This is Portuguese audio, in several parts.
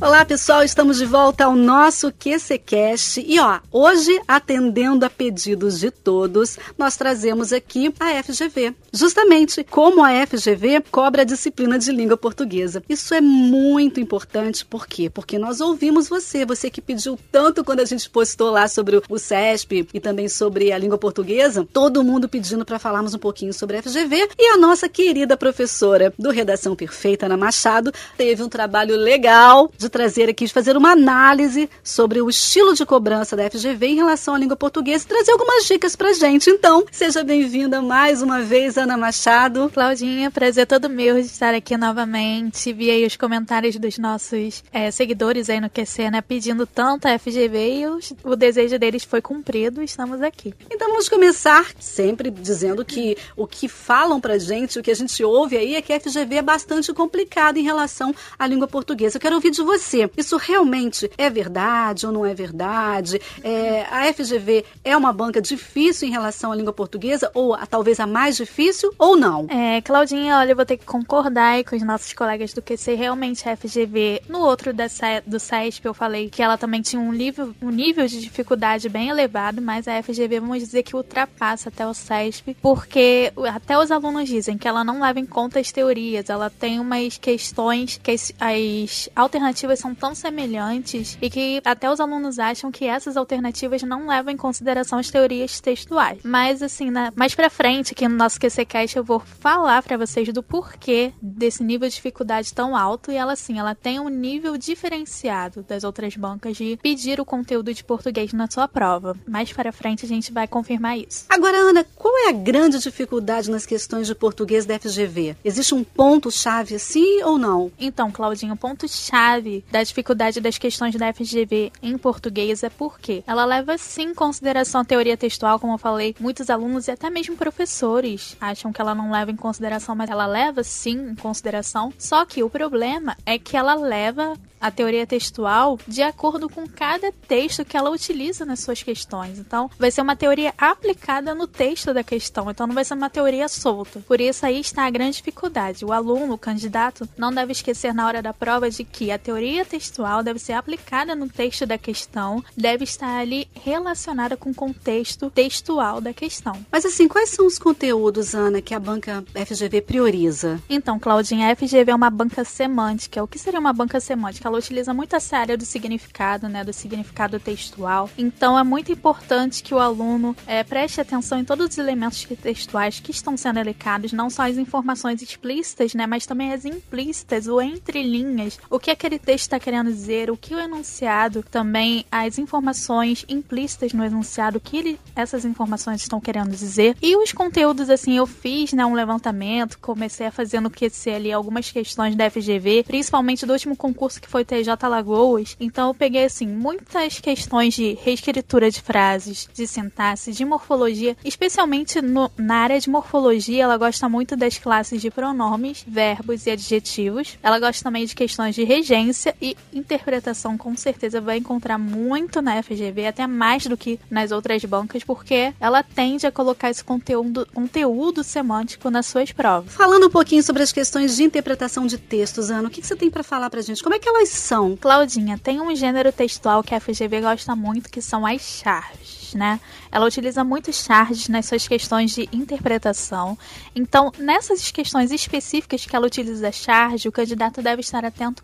Olá pessoal, estamos de volta ao nosso QCcast e ó, hoje atendendo a pedidos de todos, nós trazemos aqui a FGV. Justamente como a FGV cobra a disciplina de língua portuguesa. Isso é muito importante, por quê? Porque nós ouvimos você, você que pediu tanto quando a gente postou lá sobre o CESP e também sobre a língua portuguesa, todo mundo pedindo para falarmos um pouquinho sobre a FGV e a nossa querida professora do Redação Perfeita, Ana Machado, teve um trabalho legal de trazer aqui, de fazer uma análise sobre o estilo de cobrança da FGV em relação à língua portuguesa e trazer algumas dicas pra gente. Então, seja bem-vinda mais uma vez, Ana Machado. Claudinha, prazer todo meu de estar aqui novamente. Vi aí os comentários dos nossos é, seguidores aí no QC, né, pedindo tanto a FGV e os, o desejo deles foi cumprido, estamos aqui. Então vamos começar sempre dizendo que o que falam pra gente, o que a gente ouve aí é que a FGV é bastante complicada em relação à língua portuguesa. Eu quero ouvir de você você, isso realmente é verdade ou não é verdade? É, a FGV é uma banca difícil em relação à língua portuguesa, ou a, talvez a mais difícil, ou não? É, Claudinha, olha, eu vou ter que concordar com os nossos colegas do QC. Realmente a FGV, no outro da, do CESP, eu falei que ela também tinha um nível, um nível de dificuldade bem elevado, mas a FGV, vamos dizer que ultrapassa até o CESP, porque até os alunos dizem que ela não leva em conta as teorias, ela tem umas questões que as, as alternativas alternativas são tão semelhantes e que até os alunos acham que essas alternativas não levam em consideração as teorias textuais. Mas assim, né, mais para frente aqui no nosso QCcast eu vou falar para vocês do porquê desse nível de dificuldade tão alto e ela assim, ela tem um nível diferenciado das outras bancas de pedir o conteúdo de português na sua prova. Mais para frente a gente vai confirmar isso. Agora, Ana, qual é a grande dificuldade nas questões de português da FGV? Existe um ponto chave assim ou não? Então, Claudinho, o ponto chave da dificuldade das questões da FGV em português é porque ela leva sim em consideração a teoria textual, como eu falei, muitos alunos e até mesmo professores acham que ela não leva em consideração, mas ela leva sim em consideração. Só que o problema é que ela leva a teoria textual de acordo com cada texto que ela utiliza nas suas questões. Então, vai ser uma teoria aplicada no texto da questão, então não vai ser uma teoria solta. Por isso aí está a grande dificuldade. O aluno, o candidato, não deve esquecer na hora da prova de que a teoria textual deve ser aplicada no texto da questão, deve estar ali relacionada com o contexto textual da questão. Mas assim, quais são os conteúdos, Ana, que a banca FGV prioriza? Então, Claudinha, a FGV é uma banca semântica. O que seria uma banca semântica? Utiliza muito essa área do significado, né, do significado textual. Então é muito importante que o aluno é, preste atenção em todos os elementos textuais que estão sendo elencados, não só as informações explícitas, né, mas também as implícitas, o entre linhas, o que aquele texto está querendo dizer, o que o enunciado, também as informações implícitas no enunciado, o que ele, essas informações estão querendo dizer. E os conteúdos, assim, eu fiz né, um levantamento, comecei a fazer no QC ali algumas questões da FGV, principalmente do último concurso que foi TJ Lagoas, então eu peguei assim muitas questões de reescritura de frases, de sintaxe, de morfologia, especialmente no, na área de morfologia, ela gosta muito das classes de pronomes, verbos e adjetivos. Ela gosta também de questões de regência e interpretação, com certeza vai encontrar muito na FGV, até mais do que nas outras bancas, porque ela tende a colocar esse conteúdo, conteúdo semântico nas suas provas. Falando um pouquinho sobre as questões de interpretação de textos, Ana, o que, que você tem para falar pra gente? Como é que são? Claudinha, tem um gênero textual que a FGV gosta muito, que são as charges, né? Ela utiliza muito charges nas suas questões de interpretação. Então, nessas questões específicas que ela utiliza charge, o candidato deve estar atento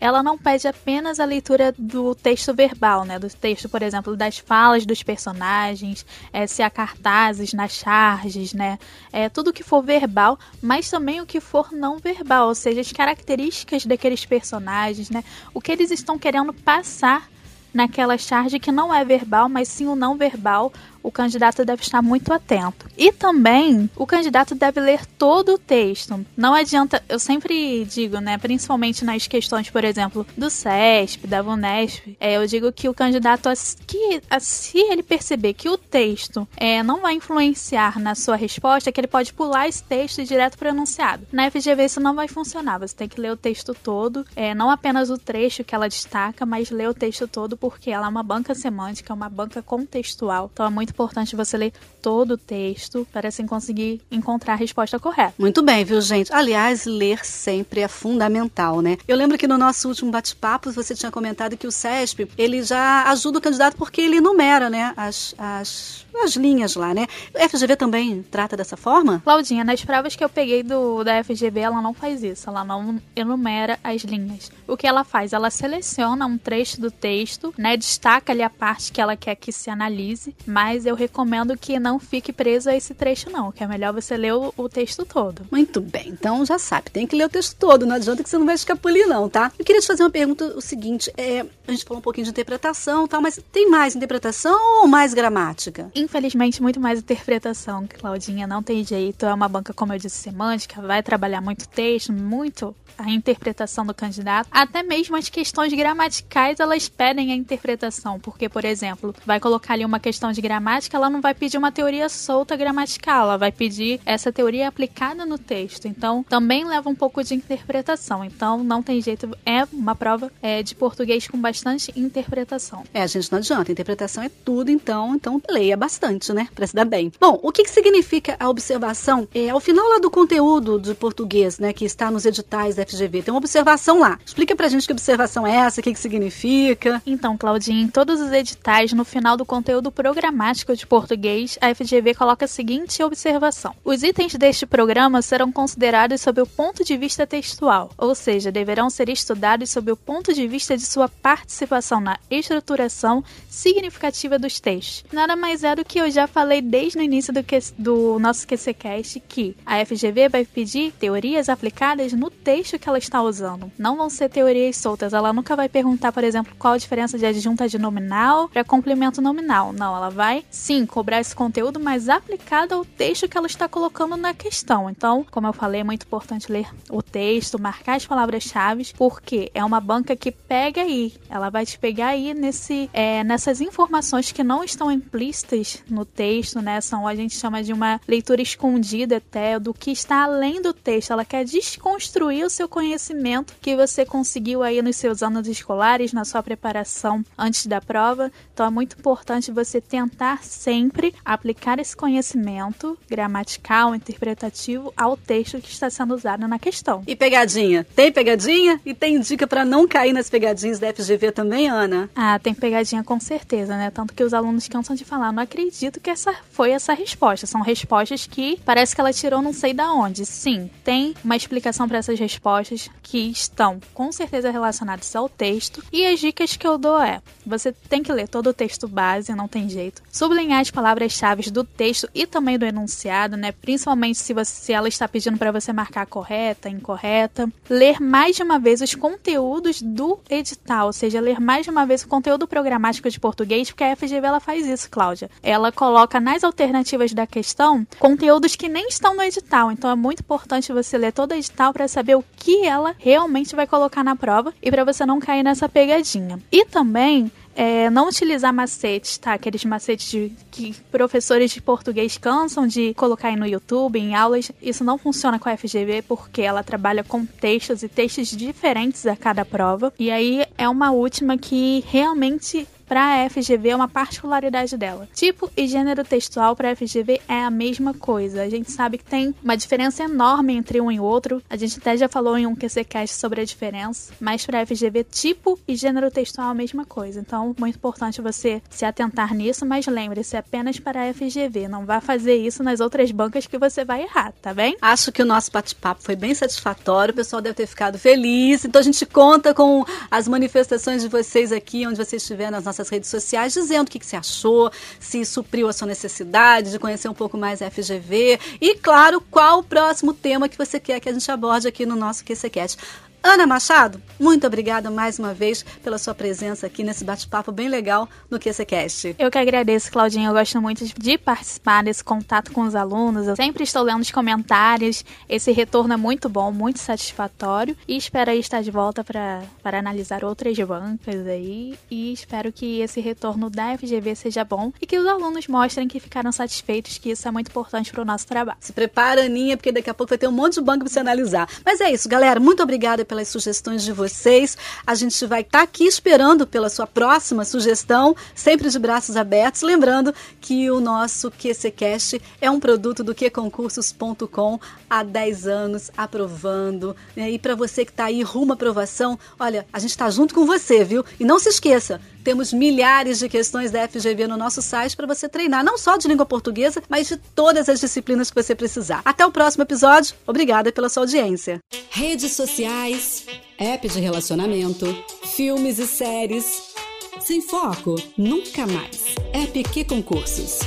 ela não pede apenas a leitura do texto verbal, né? Do texto, por exemplo, das falas dos personagens, é, se há cartazes nas charges, né? É, tudo que for verbal, mas também o que for não verbal, ou seja, as características daqueles personagens, né? O que eles estão querendo passar naquela charge que não é verbal, mas sim o não verbal, o candidato deve estar muito atento. E também o candidato deve ler todo o texto. Não adianta, eu sempre digo, né, principalmente nas questões, por exemplo, do CESP, da VUNESP, é, eu digo que o candidato, que, se ele perceber que o texto é, não vai influenciar na sua resposta, que ele pode pular esse texto direto para o enunciado. Na FGV isso não vai funcionar, você tem que ler o texto todo, é, não apenas o trecho que ela destaca, mas ler o texto todo porque ela é uma banca semântica, é uma banca contextual, então é muito importante você ler todo o texto para assim conseguir encontrar a resposta correta. Muito bem, viu, gente? Aliás, ler sempre é fundamental, né? Eu lembro que no nosso último bate-papo você tinha comentado que o CESP, ele já ajuda o candidato porque ele enumera, né, as, as as linhas lá, né? O FGV também trata dessa forma? Claudinha, nas provas que eu peguei do da FGV, ela não faz isso, ela não enumera as linhas. O que ela faz? Ela seleciona um trecho do texto, né? Destaca ali a parte que ela quer que se analise, mas eu recomendo que não fique preso a esse trecho, não, que é melhor você ler o, o texto todo. Muito bem, então já sabe, tem que ler o texto todo, não adianta que você não vai escapulir, não, tá? Eu queria te fazer uma pergunta o seguinte: é, a gente falou um pouquinho de interpretação e tal, mas tem mais interpretação ou mais gramática? Infelizmente, muito mais interpretação, Claudinha. Não tem jeito. É uma banca, como eu disse, semântica, vai trabalhar muito texto, muito a interpretação do candidato. Até mesmo as questões gramaticais, elas pedem a interpretação. Porque, por exemplo, vai colocar ali uma questão de gramática, ela não vai pedir uma teoria solta gramatical, ela vai pedir essa teoria aplicada no texto. Então, também leva um pouco de interpretação. Então, não tem jeito. É uma prova é, de português com bastante interpretação. É, a gente não adianta. Interpretação é tudo, então, então leia bastante, né? Pra se dar bem. Bom, o que, que significa a observação? É, ao final lá do conteúdo de português, né, que está nos editais da FGV, tem uma observação lá. Explica pra gente que observação é essa, o que, que significa. Então, Claudinha, em todos os editais, no final do conteúdo programático de português, a FGV coloca a seguinte observação: Os itens deste programa serão considerados sob o ponto de vista textual, ou seja, deverão ser estudados sob o ponto de vista de sua participação na estruturação significativa dos textos. Nada mais é do que eu já falei desde o início do, que, do nosso QCCast que a FGV vai pedir teorias aplicadas no texto que ela está usando. Não vão ser teorias soltas. Ela nunca vai perguntar, por exemplo, qual a diferença de adjunta de nominal para complemento nominal. Não, ela vai sim cobrar esse conteúdo, mas aplicado ao texto que ela está colocando na questão. Então, como eu falei, é muito importante ler o texto, marcar as palavras-chave, porque é uma banca que pega aí. Ela vai te pegar aí nesse, é, nessas informações que não estão implícitas no texto, né? São a gente chama de uma leitura escondida até do que está além do texto. Ela quer desconstruir o seu conhecimento que você conseguiu aí nos seus anos escolares, na sua preparação antes da prova. Então é muito importante você tentar sempre aplicar esse conhecimento gramatical, interpretativo ao texto que está sendo usado na questão. E pegadinha? Tem pegadinha? E tem dica para não cair nas pegadinhas da FGV também, Ana? Ah, tem pegadinha com certeza, né? Tanto que os alunos cansam de falar, não acredito que essa foi essa resposta. São respostas que parece que ela tirou não sei da onde. Sim, tem uma explicação para essas respostas que estão com certeza relacionadas ao texto. E as dicas que eu dou é: você tem que ler todo o texto base, não tem jeito. Sublinhar as palavras-chave do texto e também do enunciado, né? Principalmente se, você, se ela está pedindo para você marcar correta, incorreta. Ler mais de uma vez os conteúdos do edital, ou seja, ler mais de uma vez o conteúdo programático de português, porque a FGV ela faz isso, Cláudia. Ela coloca nas alternativas da questão conteúdos que nem estão no edital. Então é muito importante você ler todo o edital para saber o que ela realmente vai colocar na prova e para você não cair nessa pegadinha. E também é, não utilizar macetes, tá? Aqueles macetes de, que professores de português cansam de colocar aí no YouTube, em aulas. Isso não funciona com a FGV porque ela trabalha com textos e textos diferentes a cada prova. E aí é uma última que realmente para a FGV é uma particularidade dela. Tipo e gênero textual para a FGV é a mesma coisa. A gente sabe que tem uma diferença enorme entre um e outro. A gente até já falou em um QCcast sobre a diferença, mas para a FGV tipo e gênero textual é a mesma coisa. Então, muito importante você se atentar nisso, mas lembre-se é apenas para a FGV. Não vá fazer isso nas outras bancas que você vai errar, tá bem? Acho que o nosso bate-papo foi bem satisfatório. O pessoal deve ter ficado feliz. Então a gente conta com as manifestações de vocês aqui, onde vocês estiver nas nossas nossas redes sociais dizendo o que, que você achou, se supriu a sua necessidade de conhecer um pouco mais a FGV e, claro, qual o próximo tema que você quer que a gente aborde aqui no nosso QCCast. Ana Machado, muito obrigada mais uma vez pela sua presença aqui nesse bate-papo bem legal no QCCast. Eu que agradeço, Claudinha. Eu gosto muito de participar desse contato com os alunos. Eu sempre estou lendo os comentários. Esse retorno é muito bom, muito satisfatório. E espero aí estar de volta para analisar outras bancas aí. E espero que esse retorno da FGV seja bom e que os alunos mostrem que ficaram satisfeitos, que isso é muito importante para o nosso trabalho. Se prepara, Aninha, porque daqui a pouco vai ter um monte de banco para você analisar. Mas é isso, galera. Muito obrigada pelas sugestões de vocês. A gente vai estar tá aqui esperando pela sua próxima sugestão, sempre de braços abertos. Lembrando que o nosso QCCast é um produto do QConcursos.com há 10 anos, aprovando. E para você que está aí rumo à aprovação, olha, a gente está junto com você, viu? E não se esqueça, temos milhares de questões da FGV no nosso site para você treinar, não só de língua portuguesa, mas de todas as disciplinas que você precisar. Até o próximo episódio. Obrigada pela sua audiência. Redes sociais, app de relacionamento, filmes e séries. Sem foco, nunca mais. App que concursos.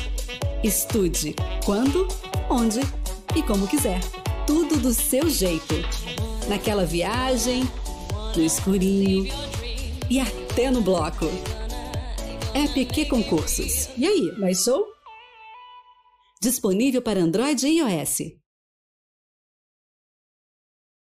Estude quando, onde e como quiser. Tudo do seu jeito. Naquela viagem, no escurinho e até no bloco. App que concursos. E aí, mais show? Disponível para Android e iOS.